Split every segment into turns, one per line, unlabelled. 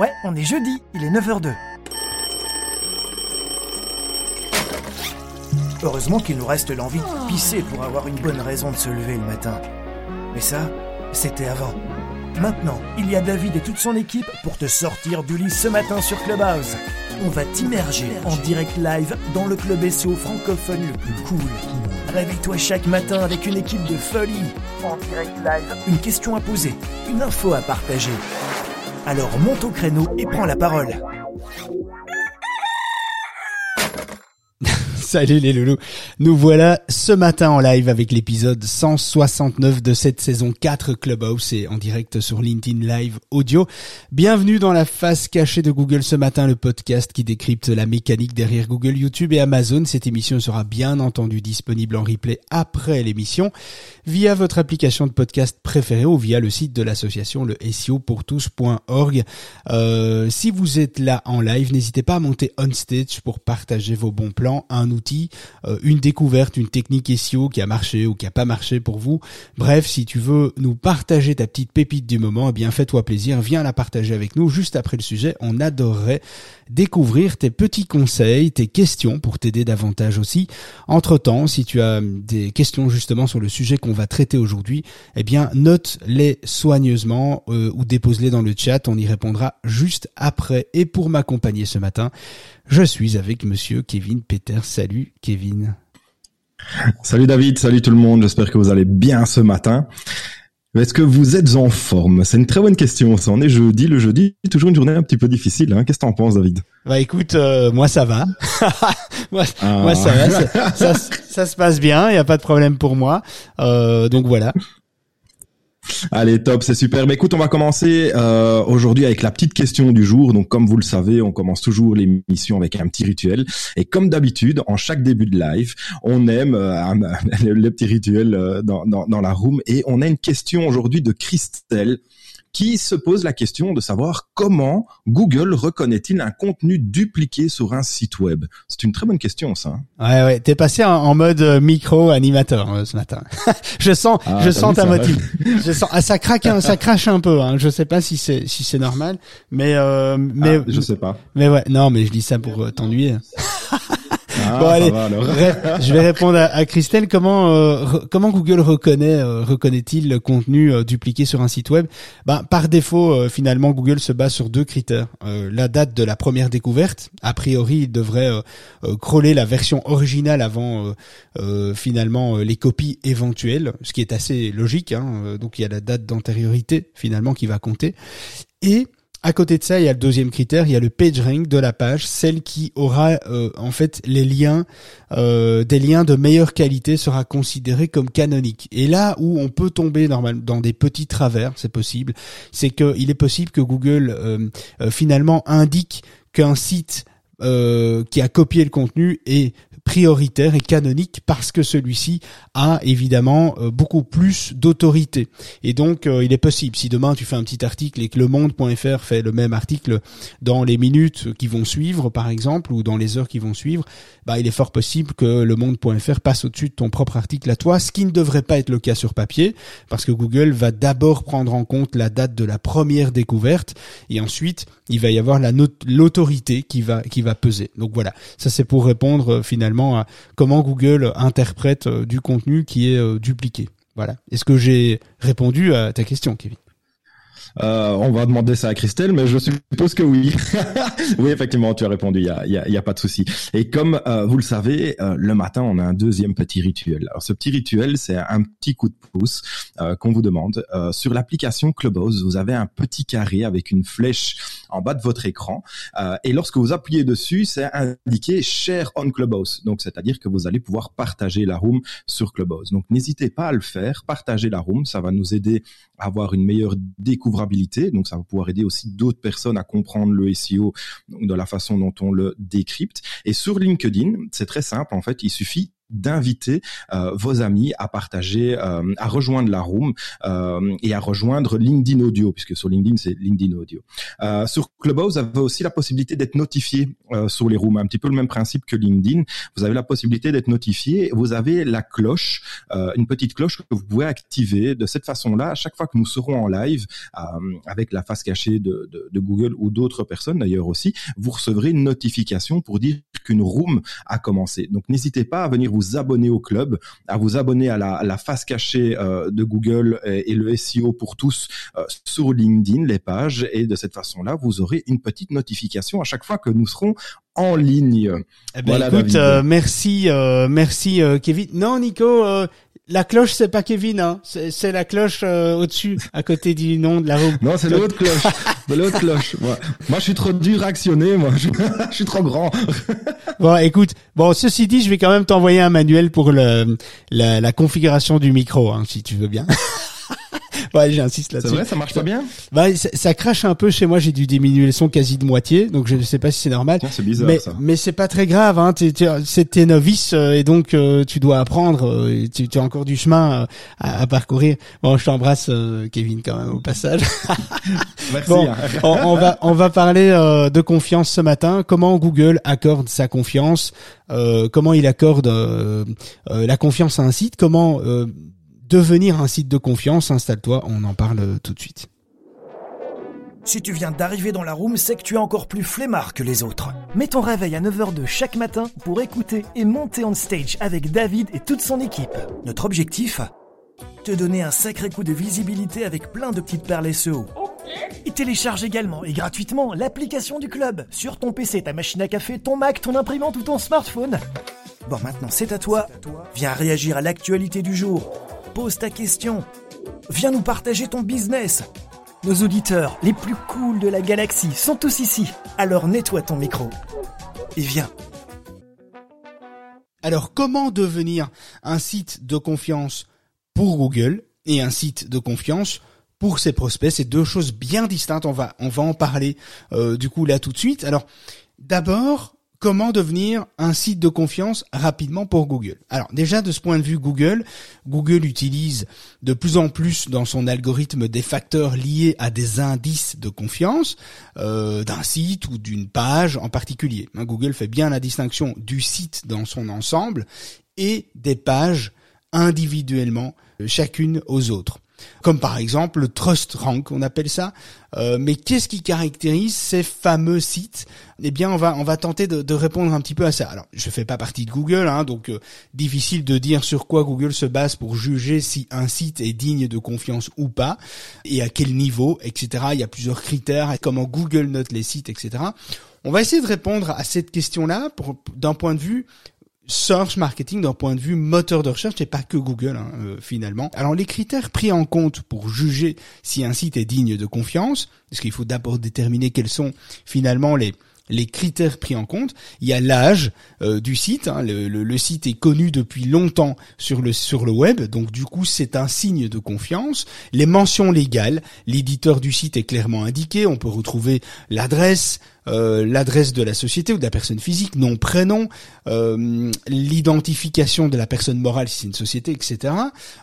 Ouais, on est jeudi, il est 9h02. Heureusement qu'il nous reste l'envie de pisser pour avoir une bonne raison de se lever le matin. Mais ça, c'était avant. Maintenant, il y a David et toute son équipe pour te sortir du lit ce matin sur Clubhouse. On va t'immerger en direct live dans le club SEO francophone le plus cool. Réveille-toi chaque matin avec une équipe de folie. En direct live. Une question à poser, une info à partager. Alors monte au créneau et prends la parole.
Salut les loulous. Nous voilà ce matin en live avec l'épisode 169 de cette saison 4 Clubhouse et en direct sur LinkedIn Live Audio. Bienvenue dans la face cachée de Google ce matin, le podcast qui décrypte la mécanique derrière Google, YouTube et Amazon. Cette émission sera bien entendu disponible en replay après l'émission via votre application de podcast préférée ou via le site de l'association le SEO pour tous.org. Euh, si vous êtes là en live, n'hésitez pas à monter on stage pour partager vos bons plans, euh, une découverte, une technique SEO qui a marché ou qui a pas marché pour vous. Bref, si tu veux nous partager ta petite pépite du moment, eh bien fais-toi plaisir, viens la partager avec nous juste après le sujet. On adorerait découvrir tes petits conseils, tes questions pour t'aider davantage aussi. Entre-temps, si tu as des questions justement sur le sujet qu'on va traiter aujourd'hui, eh bien note-les soigneusement euh, ou dépose-les dans le chat, on y répondra juste après. Et pour m'accompagner ce matin, je suis avec monsieur Kevin Peter. Salut Kevin.
Salut David, salut tout le monde, j'espère que vous allez bien ce matin. Est-ce que vous êtes en forme? C'est une très bonne question. Ça en est jeudi. Le jeudi, toujours une journée un petit peu difficile. Hein. Qu'est-ce que t'en penses, David?
Bah écoute, euh, moi ça va. moi, moi, ça va. Ça, ça, se passe bien. Il y a pas de problème pour moi. Euh, donc voilà.
Allez, top, c'est super. Mais écoute, on va commencer euh, aujourd'hui avec la petite question du jour. Donc, comme vous le savez, on commence toujours l'émission avec un petit rituel. Et comme d'habitude, en chaque début de live, on aime euh, le, petit rituel euh, dans, dans, dans la room. Et on a une question aujourd'hui de Christelle qui se pose la question de savoir comment Google reconnaît-il un contenu dupliqué sur un site web. C'est une très bonne question, ça.
Hein. Ouais, ouais. T'es passé en, mode euh, micro animateur euh, ce matin. je sens, ah, je sens ta motive. je sens, ah, ça craque, ça crache un peu. Hein. Je sais pas si c'est si c'est normal, mais euh, mais
ah, je sais pas.
Mais ouais, non, mais je dis ça pour euh, t'ennuyer. Ah, bon allez, je vais répondre à, Christelle. Comment euh, comment Google reconnaît euh, reconnaît-il le contenu euh, dupliqué sur un site web? Ben par défaut, finalement, Google se base sur deux critères la date de la première découverte. A priori, il devrait crawler la version originale avant finalement les copies éventuelles, ce qui est assez logique. Hein. Donc il y a la date d'antériorité finalement qui va compter. Et à côté de ça, il y a le deuxième critère, il y a le page rank de la page, celle qui aura euh, en fait les liens, euh, des liens de meilleure qualité sera considérée comme canonique. Et là où on peut tomber normalement dans des petits travers, c'est possible, c'est qu'il est possible que Google euh, finalement indique qu'un site qui a copié le contenu est prioritaire et canonique parce que celui-ci a évidemment euh, beaucoup plus d'autorité. Et donc euh, il est possible, si demain tu fais un petit article et que le monde.fr fait le même article dans les minutes qui vont suivre par exemple ou dans les heures qui vont suivre, bah il est fort possible que le monde.fr passe au-dessus de ton propre article à toi, ce qui ne devrait pas être le cas sur papier parce que Google va d'abord prendre en compte la date de la première découverte et ensuite il va y avoir la l'autorité qui va qui va peser. Donc voilà, ça c'est pour répondre euh, comment Google interprète euh, du contenu qui est euh, dupliqué. Voilà. Est-ce que j'ai répondu à ta question, Kevin?
Euh, on va demander ça à Christelle, mais je suppose que oui. oui, effectivement, tu as répondu. Il y a, y a, pas de souci. Et comme euh, vous le savez, euh, le matin, on a un deuxième petit rituel. Alors, ce petit rituel, c'est un petit coup de pouce qu'on vous demande. sur l'application Clubhouse, vous avez un petit carré avec une flèche en bas de votre écran. et lorsque vous appuyez dessus, c'est indiqué Share on Clubhouse. Donc, c'est-à-dire que vous allez pouvoir partager la room sur Clubhouse. Donc, n'hésitez pas à le faire. Partager la room, ça va nous aider à avoir une meilleure découverte donc ça va pouvoir aider aussi d'autres personnes à comprendre le SEO de la façon dont on le décrypte. Et sur LinkedIn, c'est très simple, en fait, il suffit d'inviter vos amis à partager, à rejoindre la room et à rejoindre LinkedIn Audio, puisque sur LinkedIn c'est LinkedIn Audio. sur Clubhouse, vous avez aussi la possibilité d'être notifié sur les rooms, un petit peu le même principe que LinkedIn. Vous avez la possibilité d'être notifié. Vous avez la cloche, une petite cloche que vous pouvez activer. De cette façon-là, à chaque fois que nous serons en live avec la face cachée de, de, de Google ou d'autres personnes d'ailleurs aussi, vous recevrez une notification pour dire qu'une room a commencé. Donc n'hésitez pas à venir vous abonner au club, à vous abonner à la, la face cachée euh, de Google et, le SEO pour tous euh, sur LinkedIn, les pages, et de cette façon-là, vous aurez une petite notification à chaque fois que nous serons en ligne.
Eh ben, écoute, euh, merci, merci Kevin. Non, Nico, la cloche, c'est pas Kevin, hein. C'est la cloche euh, au-dessus, à côté du nom de la roue.
Non, c'est l'autre cloche. l'autre cloche. Moi, moi, je suis trop dur à actionner. Moi, je, suis trop grand.
bon, écoute. Bon, ceci dit, je vais quand même t'envoyer un manuel pour le la, la configuration du micro, hein, si tu veux bien. ouais, j'insiste là-dessus.
C'est vrai, ça marche pas bien
Bah, ça, crache un peu chez moi. J'ai dû diminuer le son quasi de moitié, donc je ne sais pas si c'est normal.
C'est bizarre
mais,
ça.
Mais c'est pas très grave. Hein. C'est tes novice euh, et donc euh, tu dois apprendre. Euh, tu, tu, as encore du chemin à, à, parcourir. Bon, je t'embrasse, Kevin, quand même au passage.
Merci. Bon,
on, on, va on va parler de confiance ce matin. Comment Google accorde sa confiance Comment il accorde la confiance à un site? Comment devenir un site de confiance, installe-toi, on en parle tout de suite.
Si tu viens d'arriver dans la room, c'est que tu es encore plus flemmard que les autres. Mets ton réveil à 9h de chaque matin pour écouter et monter on stage avec David et toute son équipe. Notre objectif Te donner un sacré coup de visibilité avec plein de petites perles SEO. Et télécharge également et gratuitement l'application du club sur ton PC, ta machine à café, ton Mac, ton imprimante ou ton smartphone. Bon, maintenant c'est à toi. Viens réagir à l'actualité du jour Pose ta question. Viens nous partager ton business. Nos auditeurs les plus cools de la galaxie sont tous ici. Alors nettoie ton micro. Et viens.
Alors comment devenir un site de confiance pour Google et un site de confiance pour ses prospects? C'est deux choses bien distinctes. On va on va en parler euh, du coup là tout de suite. Alors d'abord comment devenir un site de confiance rapidement pour Google. Alors déjà de ce point de vue Google, Google utilise de plus en plus dans son algorithme des facteurs liés à des indices de confiance euh, d'un site ou d'une page en particulier. Hein, Google fait bien la distinction du site dans son ensemble et des pages individuellement euh, chacune aux autres comme par exemple le Trust Rank, on appelle ça. Euh, mais qu'est-ce qui caractérise ces fameux sites? Eh bien, on va on va tenter de, répondre un petit peu à ça. Alors, je fais pas partie de Google, hein, donc euh, difficile de dire sur quoi Google se base pour juger si un site est digne de confiance ou pas, et à quel niveau, etc. Il y a plusieurs critères, comment Google note les sites, etc. On va essayer de répondre à cette question-là d'un point de vue search marketing d'un point de vue moteur de recherche et pas que Google hein, euh, finalement. Alors les critères pris en compte pour juger si un site est digne de confiance, parce qu'il faut d'abord déterminer quels sont finalement les les critères pris en compte. Il y a l'âge euh, du site. Hein. Le, le, site est connu depuis longtemps sur le sur le web, donc du coup c'est un signe de confiance. Les mentions légales. L'éditeur du site est clairement indiqué. On peut retrouver l'adresse, euh, l'adresse de la société ou de la personne physique, nom, prénom, euh, l'identification de la personne morale si c'est une société, etc.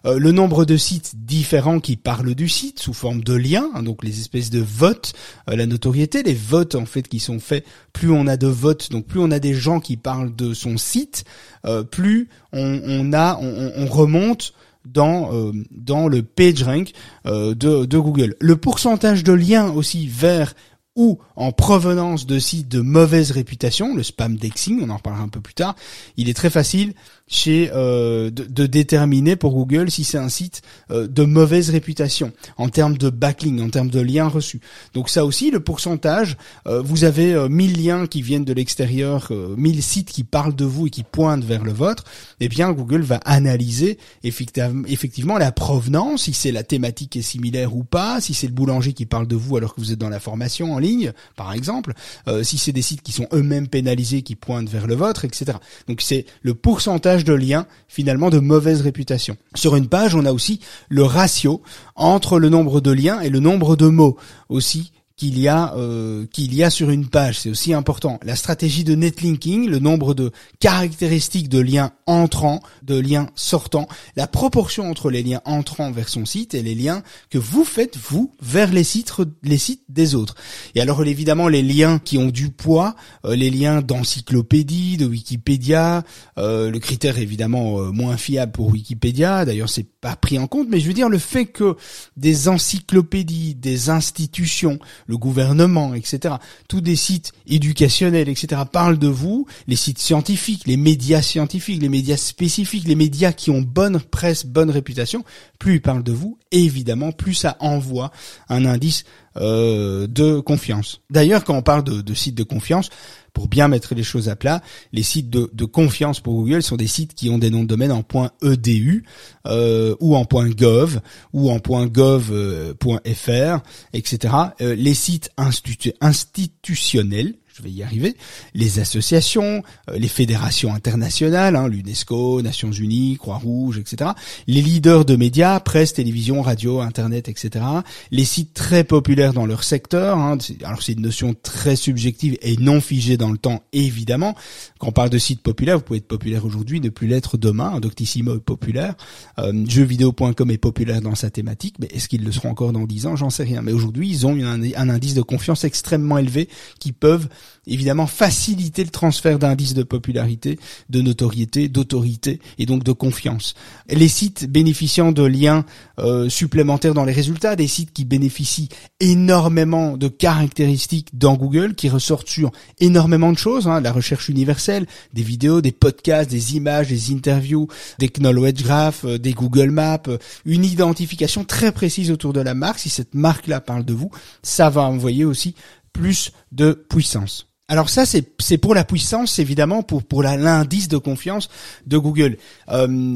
Euh, le nombre de sites différents qui parlent du site sous forme de liens, hein, donc les espèces de votes, la notoriété, les votes en fait qui sont faits, plus on a de votes, donc plus on a des gens qui parlent de son site, plus on, on a, on, on remonte dans dans le PageRank euh, de, de Google. Le pourcentage de liens aussi vers ou en provenance de sites de mauvaise réputation, le spam dexing, on en reparlera un peu plus tard, il est très facile chez euh, de, déterminer pour Google si c'est un site euh, de mauvaise réputation en termes de backlink, en termes de liens reçus. Donc ça aussi, le pourcentage, euh, vous avez 1000 liens qui viennent de l'extérieur, 1000 sites qui parlent de vous et qui pointent vers le vôtre, eh bien Google va analyser effectivement la provenance, si c'est la thématique est similaire ou pas, si c'est le boulanger qui parle de vous alors que vous êtes dans la formation en ligne, par exemple, si c'est des sites qui sont eux-mêmes pénalisés, qui pointent vers le vôtre, etc. Donc c'est le pourcentage de liens finalement de mauvaise réputation. Sur une page, on a aussi le ratio entre le nombre de liens et le nombre de mots aussi qu'il y a euh, qu'il y a sur une page. C'est aussi important. La stratégie de netlinking, le nombre de caractéristiques de liens entrants, de liens sortants, la proportion entre les liens entrants vers son site et les liens que vous faites vous vers les sites les sites des autres. Et alors évidemment les liens qui ont du poids, euh, les liens d'encyclopédie, de Wikipédia, euh, le critère évidemment moins fiable pour Wikipédia. D'ailleurs c'est pas pris en compte, mais je veux dire le fait que des encyclopédies, des institutions, le gouvernement, etc., tous des sites éducationnels, etc., parlent de vous, les sites scientifiques, les médias scientifiques, les médias spécifiques, les médias qui ont bonne presse, bonne réputation, plus ils parlent de vous, évidemment, plus ça envoie un indice euh, de confiance. D'ailleurs, quand on parle de, de sites de confiance, pour bien mettre les choses à plat, les sites de, confiance pour Google sont des sites qui ont des noms de domaine en .edu euh, ou en .gov ou en .gov.fr, etc. Euh, les sites institutionnels je vais y arriver, les associations, euh, les fédérations internationales, hein, l'UNESCO, Nations Unies, Croix-Rouge, etc. Les leaders de médias, presse, télévision, radio, internet, etc. Les sites très populaires dans leur secteur. Hein, alors c'est une notion très subjective et non figée dans le temps, évidemment. Quand on parle de sites populaires, vous pouvez être populaire aujourd'hui, ne plus l'être demain. Doctissimo est populaire. Euh, jeuxvideo.com est populaire dans sa thématique, mais est-ce qu'ils le seront encore dans dix ans? J'en sais rien. Mais aujourd'hui, ils ont un indice de confiance extrêmement élevé qui peuvent évidemment faciliter le transfert d'indices de popularité, de notoriété, d'autorité et donc de confiance. Les sites bénéficiant de liens euh, supplémentaires dans les résultats, des sites qui bénéficient énormément de caractéristiques dans Google, qui ressortent sur énormément de choses, hein, la recherche universelle, des vidéos, des podcasts, des images, des interviews, des knowledge graph, euh, des Google Maps, euh, une identification très précise autour de la marque. Si cette marque-là parle de vous, ça va envoyer aussi plus de puissance. Alors ça, c'est pour la puissance, évidemment, pour l'indice de confiance de Google. Euh,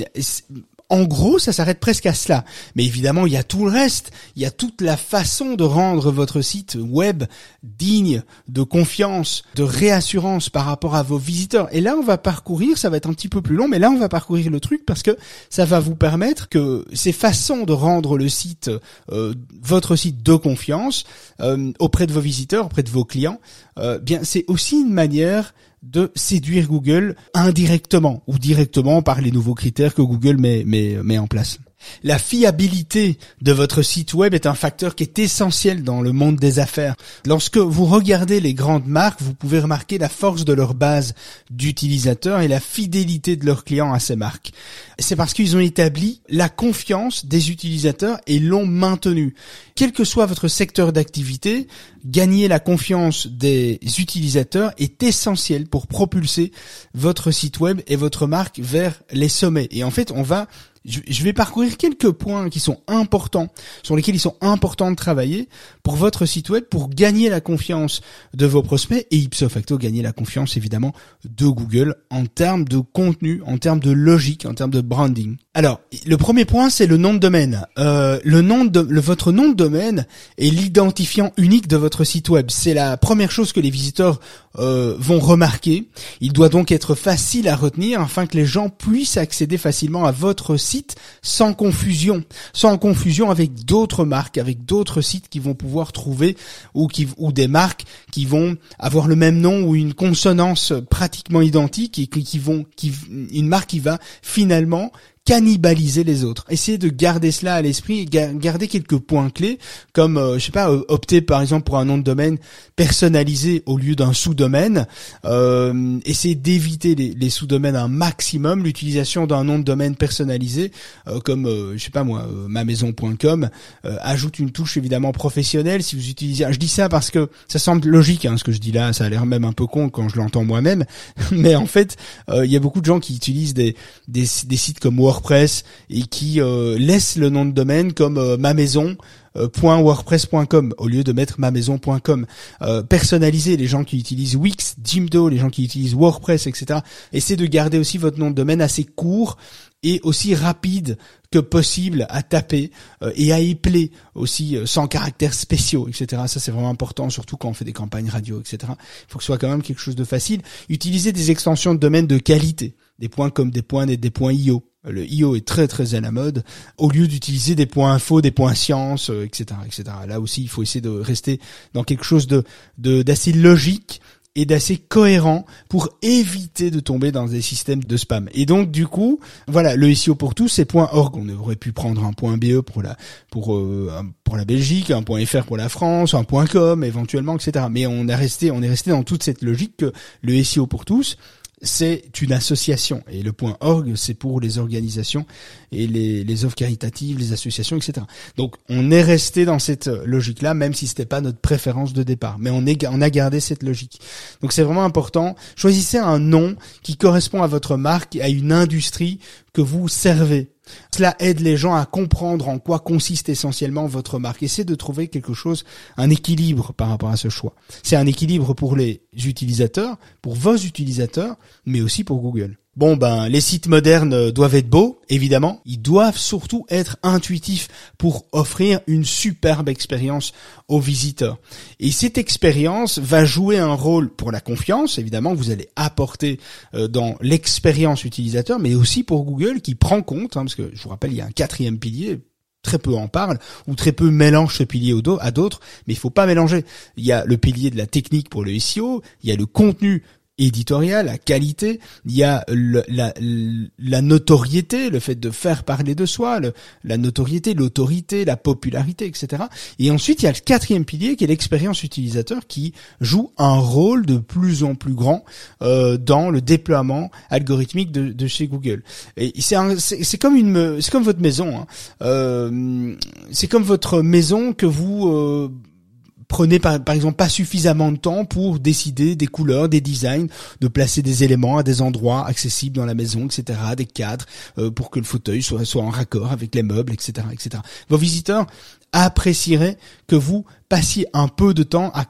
en gros, ça s'arrête presque à cela. Mais évidemment, il y a tout le reste. Il y a toute la façon de rendre votre site web digne de confiance, de réassurance par rapport à vos visiteurs. Et là, on va parcourir, ça va être un petit peu plus long, mais là, on va parcourir le truc parce que ça va vous permettre que ces façons de rendre le site, euh, votre site de confiance, euh, auprès de vos visiteurs, auprès de vos clients, euh, bien, c'est aussi une manière de séduire Google indirectement ou directement par les nouveaux critères que Google met, met, met en place. La fiabilité de votre site web est un facteur qui est essentiel dans le monde des affaires. Lorsque vous regardez les grandes marques, vous pouvez remarquer la force de leur base d'utilisateurs et la fidélité de leurs clients à ces marques. C'est parce qu'ils ont établi la confiance des utilisateurs et l'ont maintenue. Quel que soit votre secteur d'activité, gagner la confiance des utilisateurs est essentiel pour propulser votre site web et votre marque vers les sommets. Et en fait, on va je vais parcourir quelques points qui sont importants, sur lesquels ils sont importants de travailler pour votre site web, pour gagner la confiance de vos prospects et ipso facto gagner la confiance évidemment de Google en termes de contenu, en termes de logique, en termes de branding. Alors, le premier point, c'est le nom de domaine. Euh, le nom de votre nom de domaine est l'identifiant unique de votre site web. C'est la première chose que les visiteurs euh, vont remarquer. Il doit donc être facile à retenir afin que les gens puissent accéder facilement à votre site sans confusion, sans confusion avec d'autres marques, avec d'autres sites qui vont pouvoir trouver ou qui ou des marques qui vont avoir le même nom ou une consonance pratiquement identique et qui vont qui une marque qui va finalement cannibaliser les autres. Essayez de garder cela à l'esprit garder quelques points clés comme euh, je sais pas euh, opter par exemple pour un nom de domaine personnalisé au lieu d'un sous-domaine. Euh, essayez d'éviter les, sous-domaines un maximum. L'utilisation d'un nom de domaine personnalisé euh, comme je sais pas moi mamaison.com ajoute une touche évidemment professionnelle si vous utilisez. Je dis ça parce que ça semble logique hein, ce que je dis là, ça a l'air même un peu con quand je l'entends moi-même, mais en fait il y a beaucoup de gens qui utilisent des des, des sites comme WordPress et qui euh, laisse le nom de domaine comme euh, ma maison euh, .wordpress.com au lieu de mettre ma maison.com. Euh, personnaliser les gens qui utilisent Wix, Jimdo, les gens qui utilisent WordPress, etc. Essayez de garder aussi votre nom de domaine assez court et aussi rapide que possible à taper et à épeler aussi sans caractères spéciaux, etc. Ça c'est vraiment important, surtout quand on fait des campagnes radio, etc. Il faut que ce soit quand même quelque chose de facile. Utilisez des extensions de domaine de qualité des points comme des points et des points IO. Le IO est très très à la mode. Au lieu d'utiliser des points info, des points science, etc., etc. Là aussi, il faut essayer de rester dans quelque chose de d'assez logique et d'assez cohérent pour éviter de tomber dans des systèmes de spam. Et donc du coup, voilà, le SEO pour tous, c'est .org. On aurait pu prendre un point .be pour la pour euh, pour la Belgique, un point .fr pour la France, un point .com éventuellement, etc. Mais on est resté on est resté dans toute cette logique que le SEO pour tous, c'est une association et le point org c'est pour les organisations et les, les offres caritatives, les associations, etc. Donc on est resté dans cette logique là, même si c'était pas notre préférence de départ, mais on, on a gardé cette logique. Donc c'est vraiment important. Choisissez un nom qui correspond à votre marque, à une industrie que vous servez. Cela aide les gens à comprendre en quoi consiste essentiellement votre marque. Essayez de trouver quelque chose, un équilibre par rapport à ce choix. C'est un équilibre pour les utilisateurs, pour vos utilisateurs, mais aussi pour Google. Bon ben les sites modernes doivent être beaux, évidemment. Ils doivent surtout être intuitifs pour offrir une superbe expérience aux visiteurs. Et cette expérience va jouer un rôle pour la confiance, évidemment, vous allez apporter euh, dans l'expérience utilisateur, mais aussi pour Google qui prend compte, hein, parce que je vous rappelle, il y a un quatrième pilier, très peu en parle ou très peu mélange ce pilier à d'autres, mais il faut pas mélanger. Il y a le pilier de la technique pour le SEO, il y a le contenu éditorial, la qualité, il y a la, la, notoriété, le fait de faire parler de soi, la notoriété, l'autorité, la popularité, etc. Et ensuite, il y a le quatrième pilier qui est l'expérience utilisateur qui joue un rôle de plus en plus grand euh, dans le déploiement algorithmique de, de chez Google. Et c'est comme une, c'est comme votre maison. Hein. Euh, c'est comme votre maison que vous euh, prenez par, exemple pas suffisamment de temps pour décider des couleurs, des designs, de placer des éléments à des endroits accessibles dans la maison, etc., des cadres euh, pour que le fauteuil soit, soit en raccord avec les meubles, etc., etc. Vos visiteurs apprécieraient que vous passiez un peu de temps à,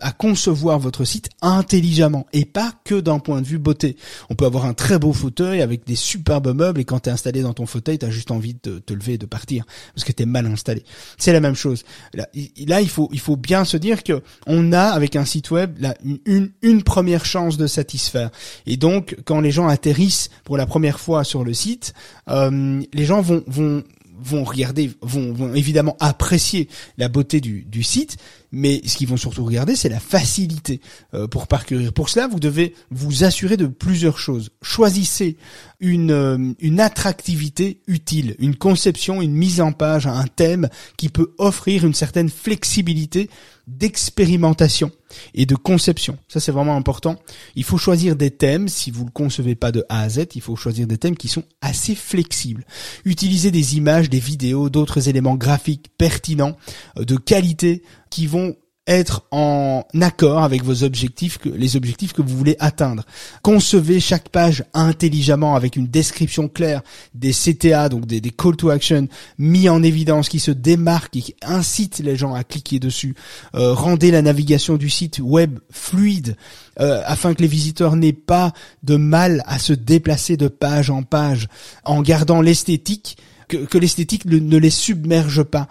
à, concevoir votre site intelligemment et pas que d'un point de vue beauté. On peut avoir un très beau fauteuil avec des superbes meubles et quand tu es installé dans ton fauteuil, tu as juste envie de te lever et de partir parce que tu es mal installé. C'est la même chose. Là, là, il faut il faut bien se dire que on a avec un site web là, une, une première chance de satisfaire. Et donc quand les gens atterrissent pour la première fois sur le site, euh, les gens vont vont vont regarder, vont, évidemment apprécier la beauté du site, mais ce qu'ils vont surtout regarder, c'est la facilité euh, pour parcourir. Pour cela, vous devez vous assurer de plusieurs choses. Choisissez une, euh, une attractivité utile, une conception, une mise en page, un thème qui peut offrir une certaine flexibilité d'expérimentation et de conception. Ça, c'est vraiment important. Il faut choisir des thèmes, si vous le concevez pas de A à Z, il faut choisir des thèmes qui sont assez flexibles. Utilisez des images, des vidéos, d'autres éléments graphiques pertinents, euh, de qualité, qui vont être en accord avec vos objectifs, les objectifs que vous voulez atteindre. Concevez chaque page intelligemment avec une description claire, des CTA, donc des, call to action mis en évidence qui se démarquent et qui incitent les gens à cliquer dessus. Euh, rendez la navigation du site web fluide euh, afin que les visiteurs n'aient pas de mal à se déplacer de page en page en gardant l'esthétique que, que l'esthétique ne, les submerge pas,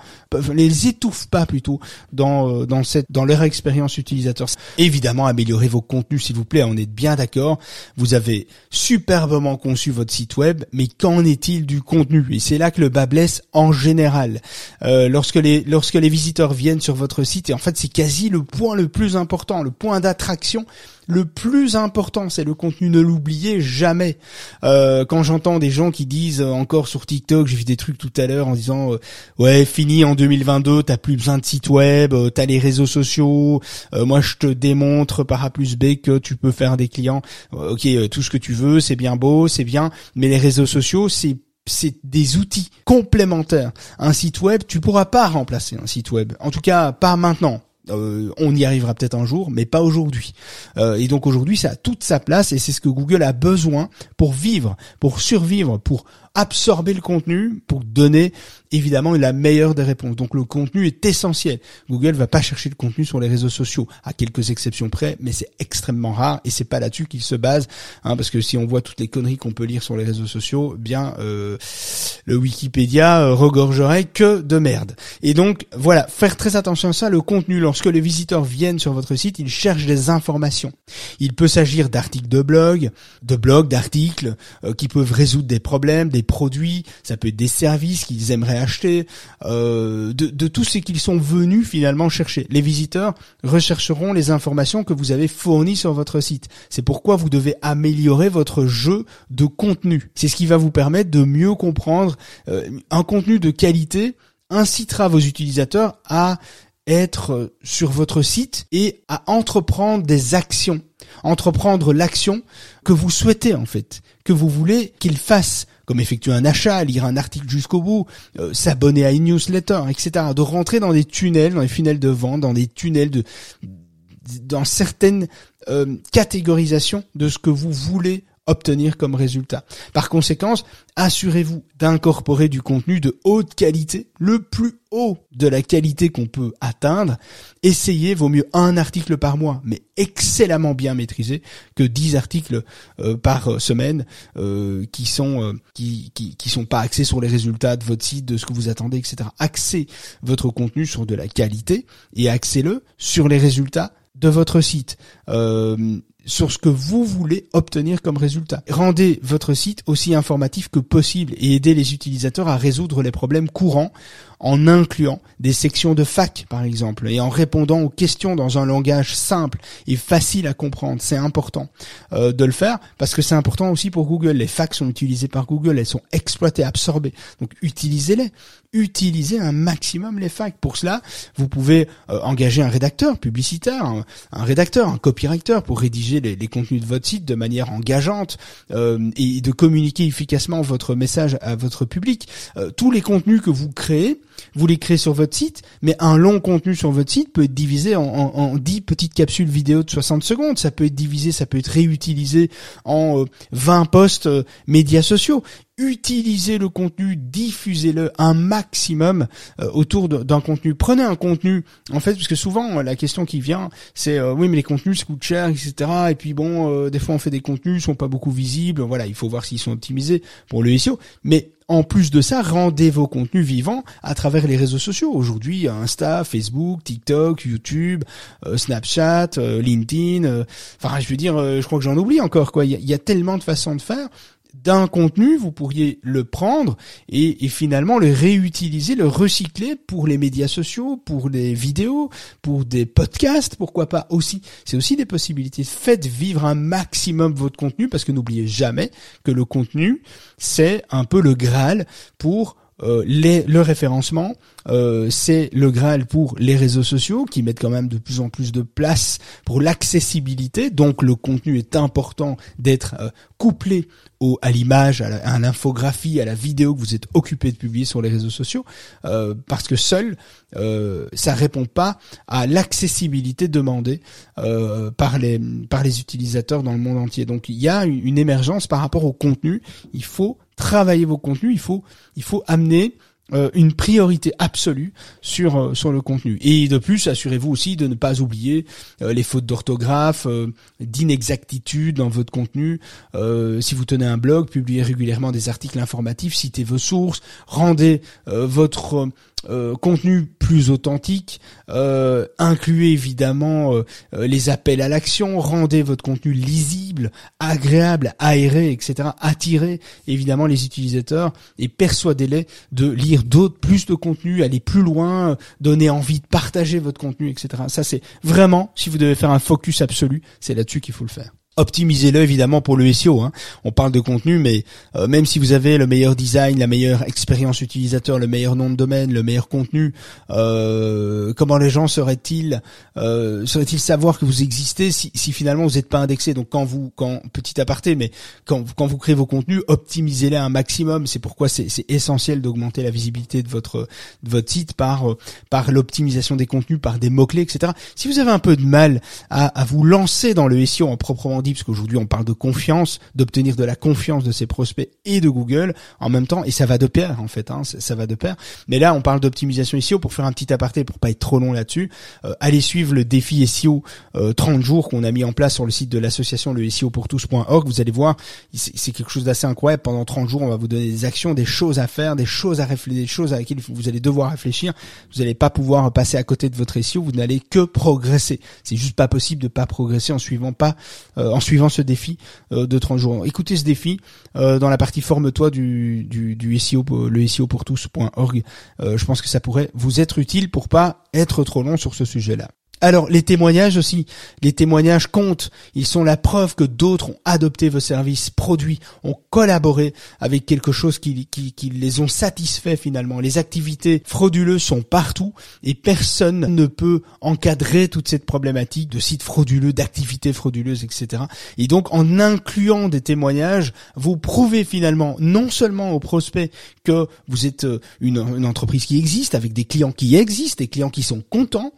les étouffe pas plutôt dans euh, dans cette dans leur expérience utilisateur. Évidemment, améliorer vos contenus, s'il vous plaît. On est bien d'accord. Vous avez superbement conçu votre site web, mais qu'en est-il du contenu? Et c'est là que le bas blesse en général. Euh, lorsque les lorsque les visiteurs viennent sur votre site, et en fait, c'est quasi le point le plus important, le point d'attraction le plus important, c'est le contenu. Ne l'oubliez jamais. Euh, quand j'entends des gens qui disent encore sur TikTok, des trucs tout à l'heure en disant euh, ouais fini en 2022, t'as plus besoin de site web, t'as les réseaux sociaux. moi je te démontre par A plus B que tu peux faire des clients. ok, tout ce que tu veux, c'est bien beau, c'est bien, mais les réseaux sociaux c'est c'est des outils complémentaires. Un site web, tu pourras pas remplacer un site web. En tout cas, pas maintenant. Euh, on y arrivera peut-être un jour, mais pas aujourd'hui. Euh, et donc aujourd'hui, ça a toute sa place et c'est ce que Google a besoin pour vivre, pour survivre, pour absorber le contenu, pour donner évidemment la meilleure des réponses. Donc le contenu est essentiel. Google va pas chercher le contenu sur les réseaux sociaux, à quelques exceptions près, mais c'est extrêmement rare et c'est pas là-dessus qu'il se base, hein, parce que si on voit toutes les conneries qu'on peut lire sur les réseaux sociaux, bien euh, le Wikipédia euh, regorgerait que de merde. Et donc voilà, faire très attention à ça. Le contenu, lorsque les visiteurs viennent sur votre site, ils cherchent des informations. Il peut s'agir d'articles de blog, de blogs, d'articles euh, qui peuvent résoudre des problèmes, des produits. Ça peut être des services qu'ils aimeraient acheter, de, de tout ce qu'ils sont venus finalement chercher. Les visiteurs rechercheront les informations que vous avez fournies sur votre site. C'est pourquoi vous devez améliorer votre jeu de contenu. C'est ce qui va vous permettre de mieux comprendre euh, un contenu de qualité incitera vos utilisateurs à être sur votre site et à entreprendre des actions. Entreprendre l'action que vous souhaitez en fait, que vous voulez qu'ils fassent, comme effectuer un achat, lire un article jusqu'au bout, euh, s'abonner à une newsletter, etc. De rentrer dans des tunnels, dans les funnels de vente, dans des tunnels de dans certaines euh, catégorisations de ce que vous voulez obtenir comme résultat. Par conséquent, assurez-vous d'incorporer du contenu de haute qualité, le plus haut de la qualité qu'on peut atteindre. Essayez, vaut mieux un article par mois, mais excellemment bien maîtrisé, que dix articles euh, par semaine euh, qui sont euh, qui, qui, sont pas axés sur les résultats de votre site, de ce que vous attendez, etc. Axez votre contenu sur de la qualité et axez-le sur les résultats de votre site. Euh, sur ce que vous voulez obtenir comme résultat. Rendez votre site aussi informatif que possible et aidez les utilisateurs à résoudre les problèmes courants en incluant des sections de fac par exemple et en répondant aux questions dans un langage simple et facile à comprendre. C'est important euh, de le faire parce que c'est important aussi pour Google. Les facs sont utilisées par Google, elles sont exploitées, absorbées. Donc utilisez-les. Utilisez un maximum les facs. Pour cela, vous pouvez euh, engager un rédacteur publicitaire, un, rédacteur, un copywriter pour rédiger les, contenus de votre site de manière engageante euh, et de communiquer efficacement votre message à votre public. tous les contenus que vous créez, vous les créez sur votre site, mais un long contenu sur votre site peut être divisé en, en, 10 petites capsules vidéo de 60 secondes. Ça peut être divisé, ça peut être réutilisé en 20 euh, posts euh, médias sociaux utilisez le contenu, diffusez-le un maximum euh, autour d'un contenu. Prenez un contenu, en fait, parce que souvent la question qui vient, c'est oui mais les contenus ça coûte cher, etc. Et puis bon, des fois on fait des contenus, ils sont pas beaucoup visibles. Voilà, il faut voir s'ils sont optimisés pour le SEO. Mais en plus de ça, rendez vos contenus vivants à travers les réseaux sociaux. Aujourd'hui, Insta, Facebook, TikTok, YouTube, euh, Snapchat, euh, LinkedIn. Euh, enfin, je veux dire, je crois que j'en oublie encore. Quoi, il y, a tellement de façons de faire d'un contenu, vous pourriez le prendre et, finalement le réutiliser, le recycler pour les médias sociaux, pour les vidéos, pour des podcasts, pourquoi pas aussi. C'est aussi des possibilités. Faites vivre un maximum votre contenu parce que n'oubliez jamais que le contenu, c'est un peu le Graal pour euh, les, le référencement, euh, c'est le Graal pour les réseaux sociaux qui mettent quand même de plus en plus de place pour l'accessibilité. Donc le contenu est important d'être euh, couplé au, à l'image, à l'infographie, à, la vidéo que vous êtes occupé de publier sur les réseaux sociaux, parce que seul ça répond pas à l'accessibilité demandée par les par les utilisateurs dans le monde entier. Donc il y a une émergence par rapport au contenu. Il faut travailler vos contenus, il faut, il faut amener euh, une priorité absolue sur euh, sur le contenu. Et de plus, assurez-vous aussi de ne pas oublier euh, les fautes d'orthographe, d'inexactitude dans votre contenu. si vous tenez un blog, publiez régulièrement des articles informatifs, citez vos sources, rendez votre euh, contenu plus authentique, euh, incluez évidemment euh, les appels à l'action, rendez votre contenu lisible, agréable, aéré, etc. Attirez évidemment les utilisateurs et persuadez-les de lire d'autres, plus de contenu, aller plus loin, donner envie de partager votre contenu, etc. Ça c'est vraiment, si vous devez faire un focus absolu, c'est là-dessus qu'il faut le faire optimisez-le évidemment pour le SEO. Hein. On parle de contenu, mais euh, même si vous avez le meilleur design, la meilleure expérience utilisateur, le meilleur nom de domaine, le meilleur contenu, euh, comment les gens seraient-ils euh, seraient-ils savoir que vous existez si, si finalement vous n'êtes pas indexé? Donc quand vous, quand petit aparté, mais quand, quand vous créez vos contenus, optimisez-les un maximum. C'est pourquoi c'est essentiel d'augmenter la visibilité de votre de votre site par euh, par l'optimisation des contenus, par des mots clés, etc. Si vous avez un peu de mal à, à vous lancer dans le SEO en proprement parce qu'aujourd'hui on parle de confiance, d'obtenir de la confiance de ses prospects et de Google en même temps, et ça va de pair en fait, hein, ça, va de pair. Mais là, on parle d'optimisation SEO pour faire un petit aparté, pour pas être trop long là-dessus. Euh, allez suivre le défi SEO 30 jours qu'on a mis en place sur le site de l'association le SEO pour tous.org. Vous allez voir, c'est quelque chose d'assez incroyable. Pendant 30 jours, on va vous donner des actions, des choses à faire, des choses à réfléchir, des choses à laquelle vous allez devoir réfléchir. Vous n'allez pas pouvoir passer à côté de votre SEO. Vous n'allez que progresser. C'est juste pas possible de pas progresser en suivant pas, euh, en suivant ce défi euh, de 30 jours. Écoutez ce défi euh, dans la partie forme-toi du, du, du SEO, le SEO pour tous.org. je pense que ça pourrait vous être utile pour pas être trop long sur ce sujet-là. Alors les témoignages aussi, les témoignages comptent, ils sont la preuve que d'autres ont adopté vos services, produits, ont collaboré avec quelque chose qui, qui, qui, les ont satisfaits finalement. Les activités frauduleuses sont partout et personne ne peut encadrer toute cette problématique de sites frauduleux, d'activités frauduleuses, etc. Et donc en incluant des témoignages, vous prouvez finalement non seulement aux prospects que vous êtes euh, une, une entreprise qui existe, avec des clients qui existent, des clients qui sont contents,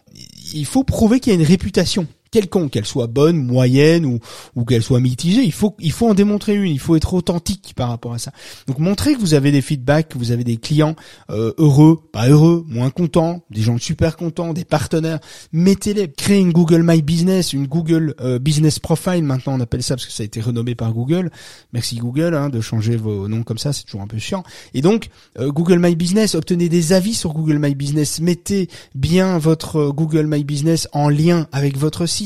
il faut prouver qu'il y a une réputation quelconque, qu'elle soit bonne, moyenne ou, ou qu'elle soit mitigée, il faut il faut en démontrer une, il faut être authentique par rapport à ça. Donc montrer que vous avez des feedbacks, que vous avez des clients euh, heureux, pas heureux, moins contents, des gens super contents, des partenaires, mettez-les, créez une Google My Business, une Google euh, Business Profile maintenant on appelle ça parce que ça a été renommé par Google. Merci Google hein, de changer vos noms comme ça, c'est toujours un peu chiant. Et donc euh, Google My Business, obtenez des avis sur Google My Business, mettez bien votre Google My Business en lien avec votre site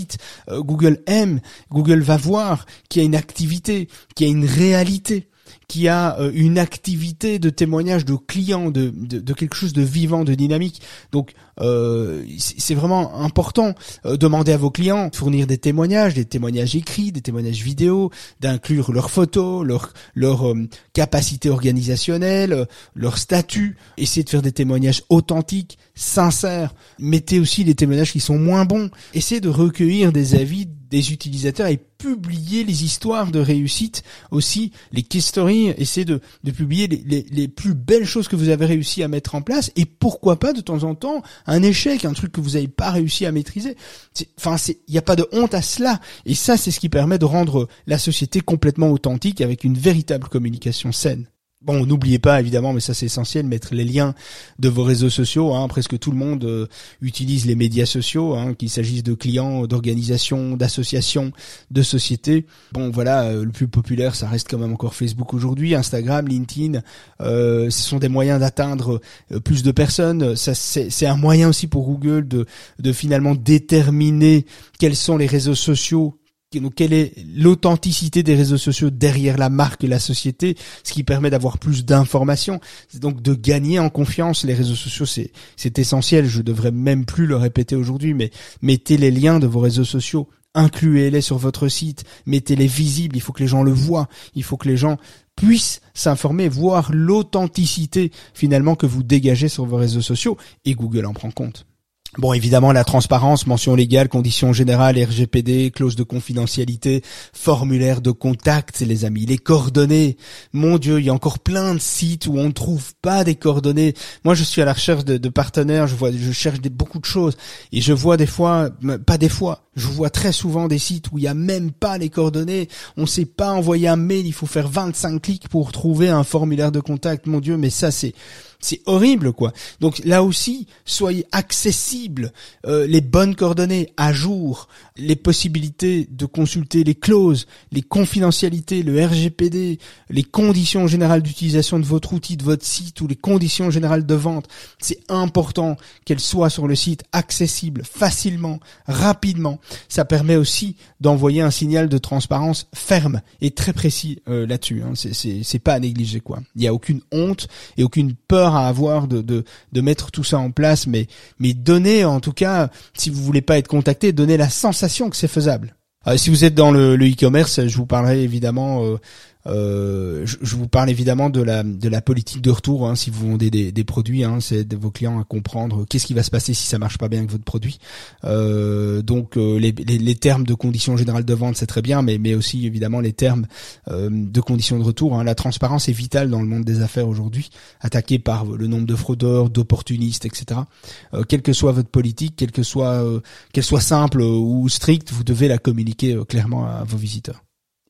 euh, Google aime, Google va voir qu'il y a une activité, qu'il y a une réalité qui a euh, une activité de témoignage de clients, de, de, quelque chose de vivant, de dynamique. Donc euh, c'est vraiment important. Euh, demander à vos clients de fournir des témoignages, des témoignages écrits, des témoignages vidéo, d'inclure leurs photos, leur leur capacité organisationnelle, leur statut. Essayez de faire des témoignages authentiques, sincères. Mettez aussi les témoignages qui sont moins bons. Essayez de recueillir des avis des utilisateurs et publier les histoires de réussite aussi, les case stories, essayez de, de publier les, les, plus belles choses que vous avez réussi à mettre en place et pourquoi pas de temps en temps un échec, un truc que vous n'avez pas réussi à maîtriser. Enfin, il n'y a pas de honte à cela et ça c'est ce qui permet de rendre la société complètement authentique avec une véritable communication saine. Bon, n'oubliez pas évidemment, mais ça c'est essentiel, mettre les liens de vos réseaux sociaux. Hein. Presque tout le monde euh, utilise les médias sociaux, hein, qu'il s'agisse de clients, d'organisations, d'associations, de sociétés. Bon, voilà, euh, le plus populaire, ça reste quand même encore Facebook aujourd'hui, Instagram, LinkedIn. Euh, ce sont des moyens d'atteindre plus de personnes. Ça, c'est un moyen aussi pour Google de, de finalement déterminer quels sont les réseaux sociaux quelle est l'authenticité des réseaux sociaux derrière la marque et la société, ce qui permet d'avoir plus d'informations, donc de gagner en confiance. Les réseaux sociaux, c'est c'est essentiel. Je devrais même plus le répéter aujourd'hui, mais mettez les liens de vos réseaux sociaux, incluez-les sur votre site, mettez-les visibles. Il faut que les gens le voient. Il faut que les gens puissent s'informer, voir l'authenticité finalement que vous dégagez sur vos réseaux sociaux, et Google en prend compte. Bon, évidemment, la transparence, mention légale, conditions générales, RGPD, clause de confidentialité, formulaire de contact, les amis, les coordonnées. Mon Dieu, il y a encore plein de sites où on ne trouve pas des coordonnées. Moi, je suis à la recherche de, partenaires, je vois, je cherche beaucoup de choses et je vois des fois, pas des fois, je vois très souvent des sites où il y a même pas les coordonnées. On sait pas envoyer un mail, il faut faire 25 clics pour trouver un formulaire de contact. Mon Dieu, mais ça c'est c'est horrible, quoi. Donc là aussi, soyez accessibles, euh, les bonnes coordonnées à jour, les possibilités de consulter les clauses, les confidentialités, le RGPD, les conditions générales d'utilisation de votre outil, de votre site ou les conditions générales de vente. C'est important qu'elles soient sur le site accessibles facilement, rapidement. Ça permet aussi d'envoyer un signal de transparence ferme et très précis euh, là-dessus. Hein. C'est pas à négliger, quoi. Il n'y a aucune honte et aucune peur à avoir de, de, de mettre tout ça en place, mais, mais donnez en tout cas, si vous voulez pas être contacté, donnez la sensation que c'est faisable. Euh, si vous êtes dans le e-commerce, je vous parlerai évidemment euh, euh, je, je, vous parle évidemment de la de la politique de retour. Hein, si vous vendez des, des produits, hein, c'est de vos clients à comprendre qu'est-ce qui va se passer si ça marche pas bien avec votre produit. Euh, donc euh, les, les, les, termes de conditions générales de vente, c'est très bien, mais mais aussi évidemment les termes euh, de conditions de retour. Hein. La transparence est vitale dans le monde des affaires aujourd'hui, attaqué par le nombre de fraudeurs, d'opportunistes, etc. Euh, quelle que soit votre politique, quelle que soit qu'elle soit simple ou stricte, vous devez la communiquer clairement à vos visiteurs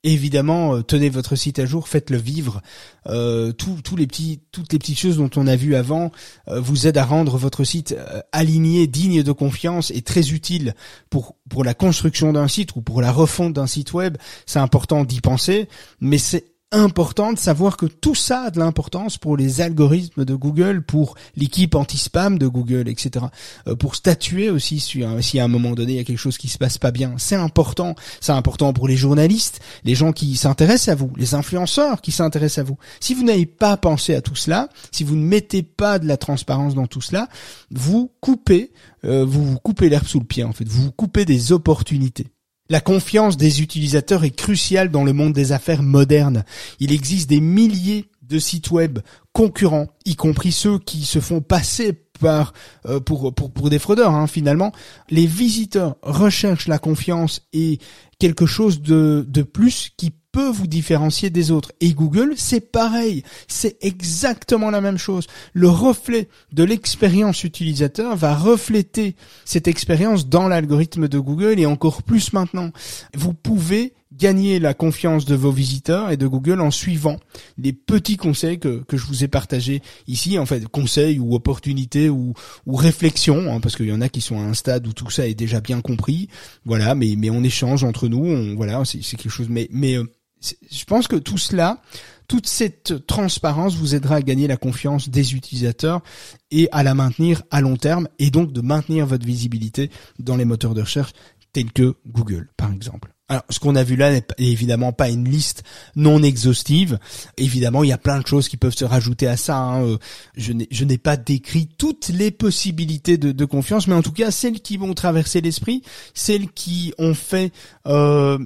évidemment, euh, tenez votre site à jour, faites-le vivre. Euh, les petits, toutes les petites choses dont on a vu avant euh, vous aident à rendre votre site euh, aligné, digne de confiance et très utile pour pour la construction d'un site ou pour la refonte d'un site web. C'est important d'y penser, mais c'est important de savoir que tout ça a de l'importance pour les algorithmes de Google, pour l'équipe anti-spam de Google, etc. Euh, pour statuer aussi si, si à un moment donné il y a quelque chose qui se passe pas bien. C'est important. C'est important pour les journalistes, les gens qui s'intéressent à vous, les influenceurs qui s'intéressent à vous. Si vous n'avez pas pensé à tout cela, si vous ne mettez pas de la transparence dans tout cela, vous coupez, euh, vous vous coupez l'herbe sous le pied en fait. Vous vous coupez des opportunités. La confiance des utilisateurs est cruciale dans le monde des affaires modernes. Il existe des milliers de sites web concurrents, y compris ceux qui se font passer euh, pour, pour, pour des fraudeurs hein, finalement. Les visiteurs recherchent la confiance et quelque chose de, de plus qui peut vous différencier des autres. Et Google, c'est pareil. C'est exactement la même chose. Le reflet de l'expérience utilisateur va refléter cette expérience dans l'algorithme de Google et encore plus maintenant. Vous pouvez gagner la confiance de vos visiteurs et de Google en suivant les petits conseils que, que je vous ai partagés ici, en fait, conseils ou opportunités ou, ou réflexions, hein, parce qu'il y en a qui sont à un stade où tout ça est déjà bien compris, voilà, mais, mais on échange entre nous, on, voilà, c'est quelque chose, mais, mais euh, je pense que tout cela, toute cette transparence vous aidera à gagner la confiance des utilisateurs et à la maintenir à long terme et donc de maintenir votre visibilité dans les moteurs de recherche tels que Google, par exemple. Alors, ce qu'on a vu là n'est évidemment pas une liste non exhaustive. Évidemment, il y a plein de choses qui peuvent se rajouter à ça. Hein. Euh, je n'ai pas décrit toutes les possibilités de, confiance, mais en tout cas, celles qui vont traverser l'esprit, celles qui ont fait euh,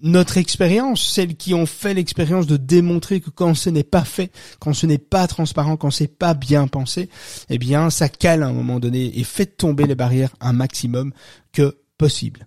notre expérience, celles qui ont fait l'expérience de démontrer que quand ce n'est pas fait, quand ce n'est pas transparent, quand c'est pas bien pensé, eh bien, ça cale à un moment donné et fait tomber les barrières un maximum que possible.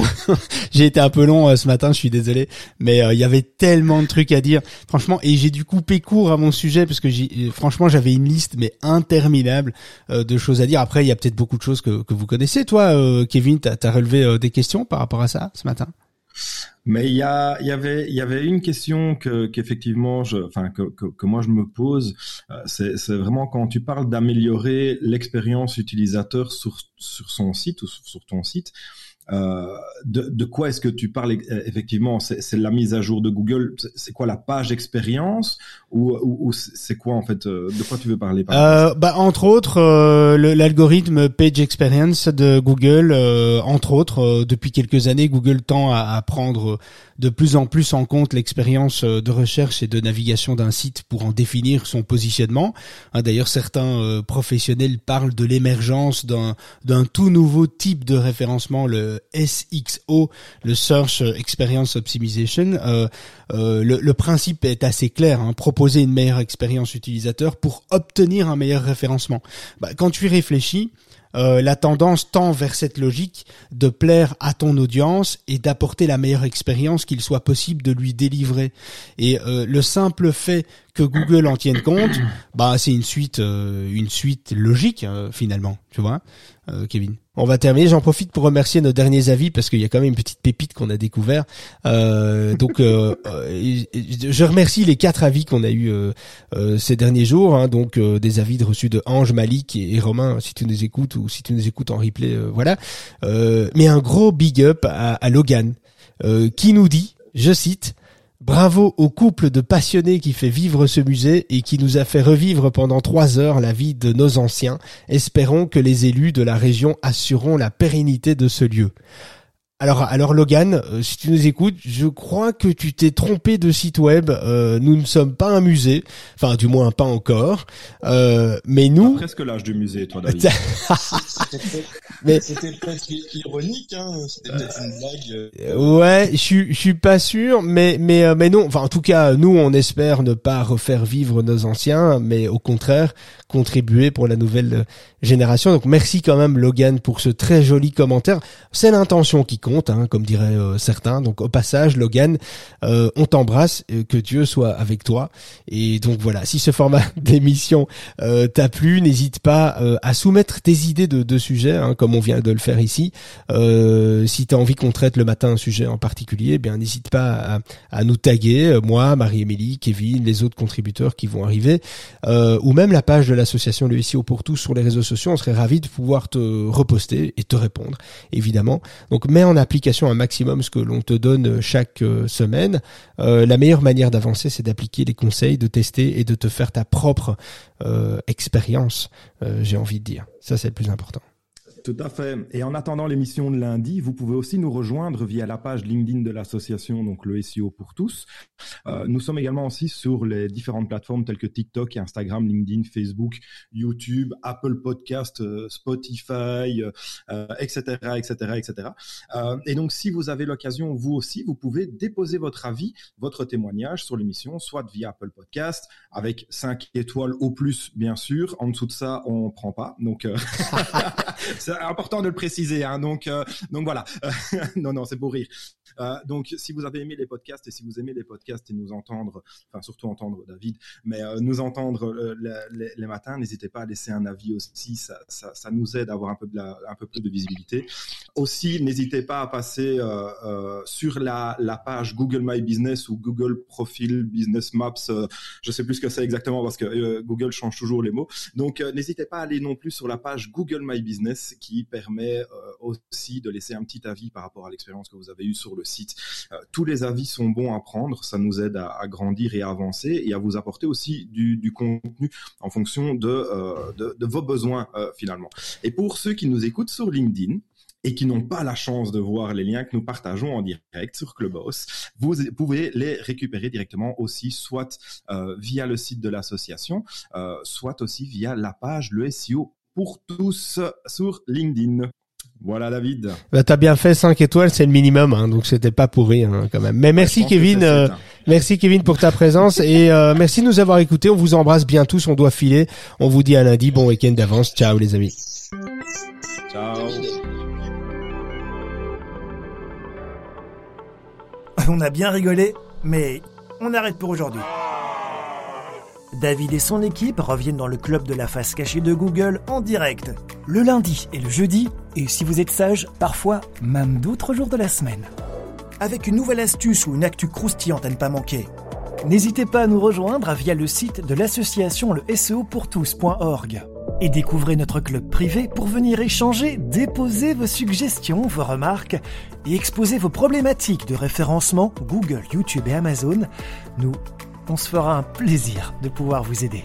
J'ai été un peu long euh, ce matin, je suis désolé, mais euh, il y avait tellement de trucs à dire, franchement, et j'ai dû couper court à mon sujet parce que euh, franchement, j'avais une liste mais interminable de choses à dire. Après, il y a peut-être beaucoup de choses que, que vous connaissez. Toi, Kevin, t'as as relevé des questions par rapport à ça ce matin?
Mais il y, a, y avait, il y avait une question que qu'effectivement, je, enfin que, que, que, moi je me pose, euh, c'est, c'est vraiment quand tu parles d'améliorer l'expérience utilisateur sur sur son site ou sur ton site. Euh, de, de, quoi est-ce que tu parles euh, effectivement? C'est, la mise à jour de Google. C'est quoi la page expérience? Ou, ou, c'est quoi en fait euh, De quoi tu veux parler
euh, bah, entre autres l'algorithme Page Experience de Google. entre autres, depuis quelques années, Google tend à, à prendre de plus en plus en compte l'expérience de recherche et de navigation d'un site pour en définir son positionnement. Hein, d'ailleurs, certains professionnels parlent de l'émergence d'un tout nouveau type de référencement, le SXO, le Search Experience Optimization. Euh, euh, le, principe est assez clair, hein, proposer une meilleure expérience utilisateur pour obtenir un meilleur référencement. Bah, quand tu y réfléchis, euh, la tendance tend vers cette logique de plaire à ton audience et d'apporter la meilleure expérience qu'il soit possible de lui délivrer. Et le simple fait que Google en tienne compte, bah c'est une suite, euh, une suite logique finalement, tu vois, Kevin. On va terminer. J'en profite pour remercier nos derniers avis parce qu'il y a quand même une petite pépite qu'on a découvert. donc, je remercie les quatre avis qu'on a eu ces derniers jours. Hein, donc, des avis reçus de Ange, Malik et, Romain, si tu nous écoutes ou si tu nous écoutes en replay, voilà. mais un gros big up à, à Logan qui nous dit, je cite. Bravo au couple de passionnés qui fait vivre ce musée et qui nous a fait revivre pendant trois heures la vie de nos anciens. Espérons que les élus de la région assureront la pérennité de ce lieu. Alors, alors Logan, euh, si tu nous écoutes, je crois que tu t'es trompé de site web. Euh, nous ne sommes pas un musée, enfin du moins pas encore. Euh, mais nous.
presque l'âge du musée, toi, David.
mais c'était presque ironique, hein. C'était peut-être une blague.
Euh. Ouais, je suis, je suis pas sûr, mais mais mais non. Enfin, en tout cas, nous, on espère ne pas refaire vivre nos anciens, mais au contraire, contribuer pour la nouvelle génération. Donc, merci quand même, Logan, pour ce très joli commentaire. C'est l'intention qui compte Hein, comme diraient euh, certains. Donc au passage, Logan, euh, on t'embrasse, que Dieu soit avec toi. Et donc voilà, si ce format d'émission euh, t'a plu, n'hésite pas à soumettre tes idées de, de sujets, hein, comme on vient de le faire ici. si tu as envie qu'on traite le matin un sujet en particulier, eh bien n'hésite pas à, nous taguer, moi, Marie-Émilie, Kevin, les autres contributeurs qui vont arriver, ou même la page de l'association Le SEO pour tous sur les réseaux sociaux. On serait ravis de pouvoir te reposter et te répondre, évidemment. Donc mets en application un maximum ce que l'on te donne chaque euh, semaine. Euh, la meilleure manière d'avancer, c'est d'appliquer les conseils, de tester et de te faire ta propre euh, expérience, j'ai envie de dire. Ça, c'est le plus important.
Tout à fait. Et en attendant l'émission de lundi, vous pouvez aussi nous rejoindre via la page LinkedIn de l'association, donc le SEO pour tous. Euh, nous sommes également aussi sur les différentes plateformes telles que TikTok, Instagram, LinkedIn, Facebook, YouTube, Apple Podcast, euh, Spotify, etc., etc., etc. et donc, si vous avez l'occasion, vous aussi, vous pouvez déposer votre avis, votre témoignage sur l'émission, soit via Apple Podcast, avec 5 étoiles au plus, bien sûr. En dessous de ça, on prend pas. Donc, euh, c'est important de le préciser. Hein, donc, euh, donc voilà. non, non, c'est pour rire. Euh, donc, si vous avez aimé les podcasts et si vous aimez les podcasts et nous entendre, enfin surtout entendre David, mais euh, nous entendre euh, les, matins, n'hésitez pas à laisser un avis aussi. Ça, ça, nous aide à avoir un peu un peu plus de visibilité. Aussi, n'hésitez pas à passer sur la, page Google My Business ou Google Profile Business Maps. je sais plus ce que c'est exactement parce que Google change toujours les mots. Donc, n'hésitez pas à aller non plus sur la page Google My Business qui permet aussi de laisser un petit avis par rapport à l'expérience que vous avez eue sur le site. Euh, tous les avis sont bons à prendre, ça nous aide à, grandir et à avancer et à vous apporter aussi du, contenu en fonction de, euh, vos besoins euh, finalement. Et pour ceux qui nous écoutent sur LinkedIn, et qui n'ont pas la chance de voir les liens que nous partageons en direct sur Clubhouse, vous pouvez les récupérer directement aussi, soit via le site de l'association, soit aussi via la page le SEO pour tous sur LinkedIn. Voilà David.
Bah, t'as bien fait 5 étoiles, c'est le minimum, hein, donc c'était pas pourri hein, quand même. Mais merci Kevin, euh, merci Kevin pour ta présence et euh, merci de nous avoir écoutés. On vous embrasse bien tous, on doit filer. On vous dit à lundi, bon week-end d'avance. Ciao les amis. Ciao.
On a bien rigolé, mais on arrête pour aujourd'hui. David et son équipe reviennent dans le club de la face cachée de Google en direct, le lundi et le jeudi, et si vous êtes sage, parfois même d'autres jours de la semaine. Avec une nouvelle astuce ou une actu croustillante à ne pas manquer. N'hésitez pas à nous rejoindre via le site de l'association le SEO tous.org et découvrez notre club privé pour venir échanger, déposer vos suggestions, vos remarques et exposer vos problématiques de référencement Google, YouTube et Amazon. Nous on se fera un plaisir de pouvoir vous aider.